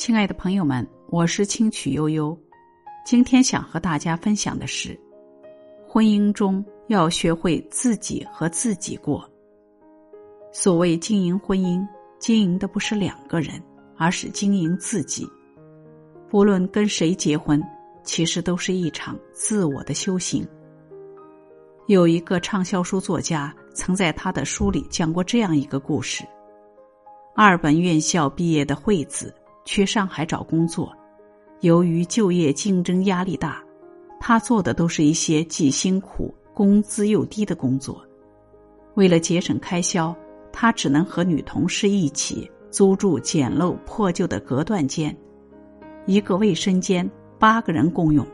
亲爱的朋友们，我是清曲悠悠。今天想和大家分享的是，婚姻中要学会自己和自己过。所谓经营婚姻，经营的不是两个人，而是经营自己。不论跟谁结婚，其实都是一场自我的修行。有一个畅销书作家曾在他的书里讲过这样一个故事：二本院校毕业的惠子。去上海找工作，由于就业竞争压力大，他做的都是一些既辛苦、工资又低的工作。为了节省开销，他只能和女同事一起租住简陋破旧的隔断间，一个卫生间八个人共用。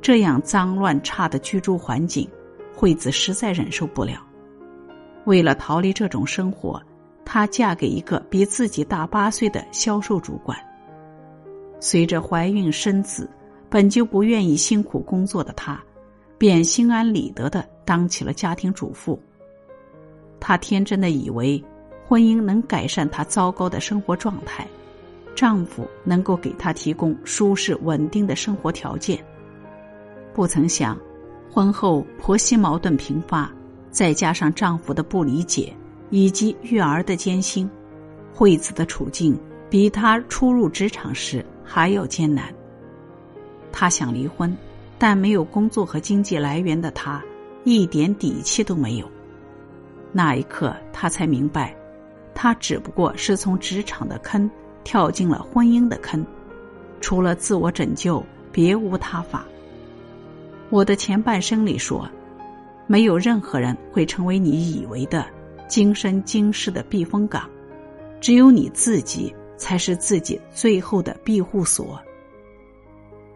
这样脏乱差的居住环境，惠子实在忍受不了。为了逃离这种生活。她嫁给一个比自己大八岁的销售主管。随着怀孕生子，本就不愿意辛苦工作的她，便心安理得的当起了家庭主妇。她天真的以为婚姻能改善她糟糕的生活状态，丈夫能够给她提供舒适稳定的生活条件。不曾想，婚后婆媳矛盾频发，再加上丈夫的不理解。以及育儿的艰辛，惠子的处境比她初入职场时还要艰难。她想离婚，但没有工作和经济来源的她，一点底气都没有。那一刻，她才明白，她只不过是从职场的坑跳进了婚姻的坑，除了自我拯救，别无他法。我的前半生里说，没有任何人会成为你以为的。今生今世的避风港，只有你自己才是自己最后的庇护所。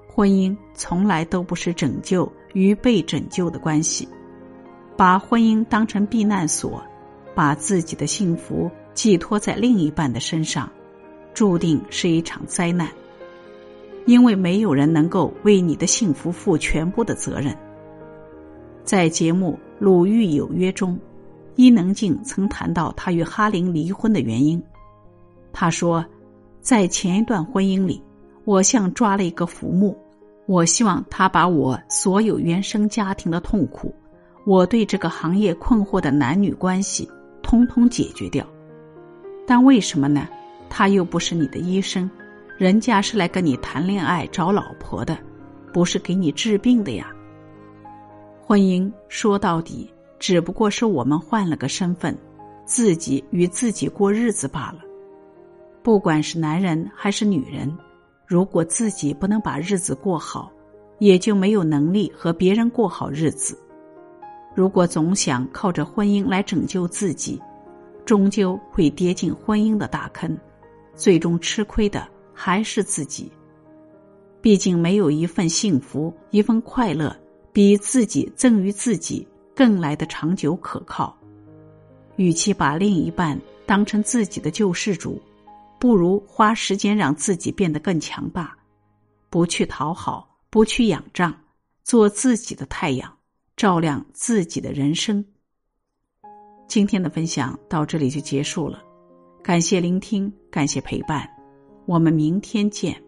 婚姻从来都不是拯救与被拯救的关系，把婚姻当成避难所，把自己的幸福寄托在另一半的身上，注定是一场灾难。因为没有人能够为你的幸福负全部的责任。在节目《鲁豫有约》中。伊能静曾谈到她与哈林离婚的原因。她说，在前一段婚姻里，我像抓了一个浮木，我希望他把我所有原生家庭的痛苦，我对这个行业困惑的男女关系，通通解决掉。但为什么呢？他又不是你的医生，人家是来跟你谈恋爱、找老婆的，不是给你治病的呀。婚姻说到底。只不过是我们换了个身份，自己与自己过日子罢了。不管是男人还是女人，如果自己不能把日子过好，也就没有能力和别人过好日子。如果总想靠着婚姻来拯救自己，终究会跌进婚姻的大坑，最终吃亏的还是自己。毕竟，没有一份幸福、一份快乐比自己赠予自己。更来的长久可靠。与其把另一半当成自己的救世主，不如花时间让自己变得更强大，不去讨好，不去仰仗，做自己的太阳，照亮自己的人生。今天的分享到这里就结束了，感谢聆听，感谢陪伴，我们明天见。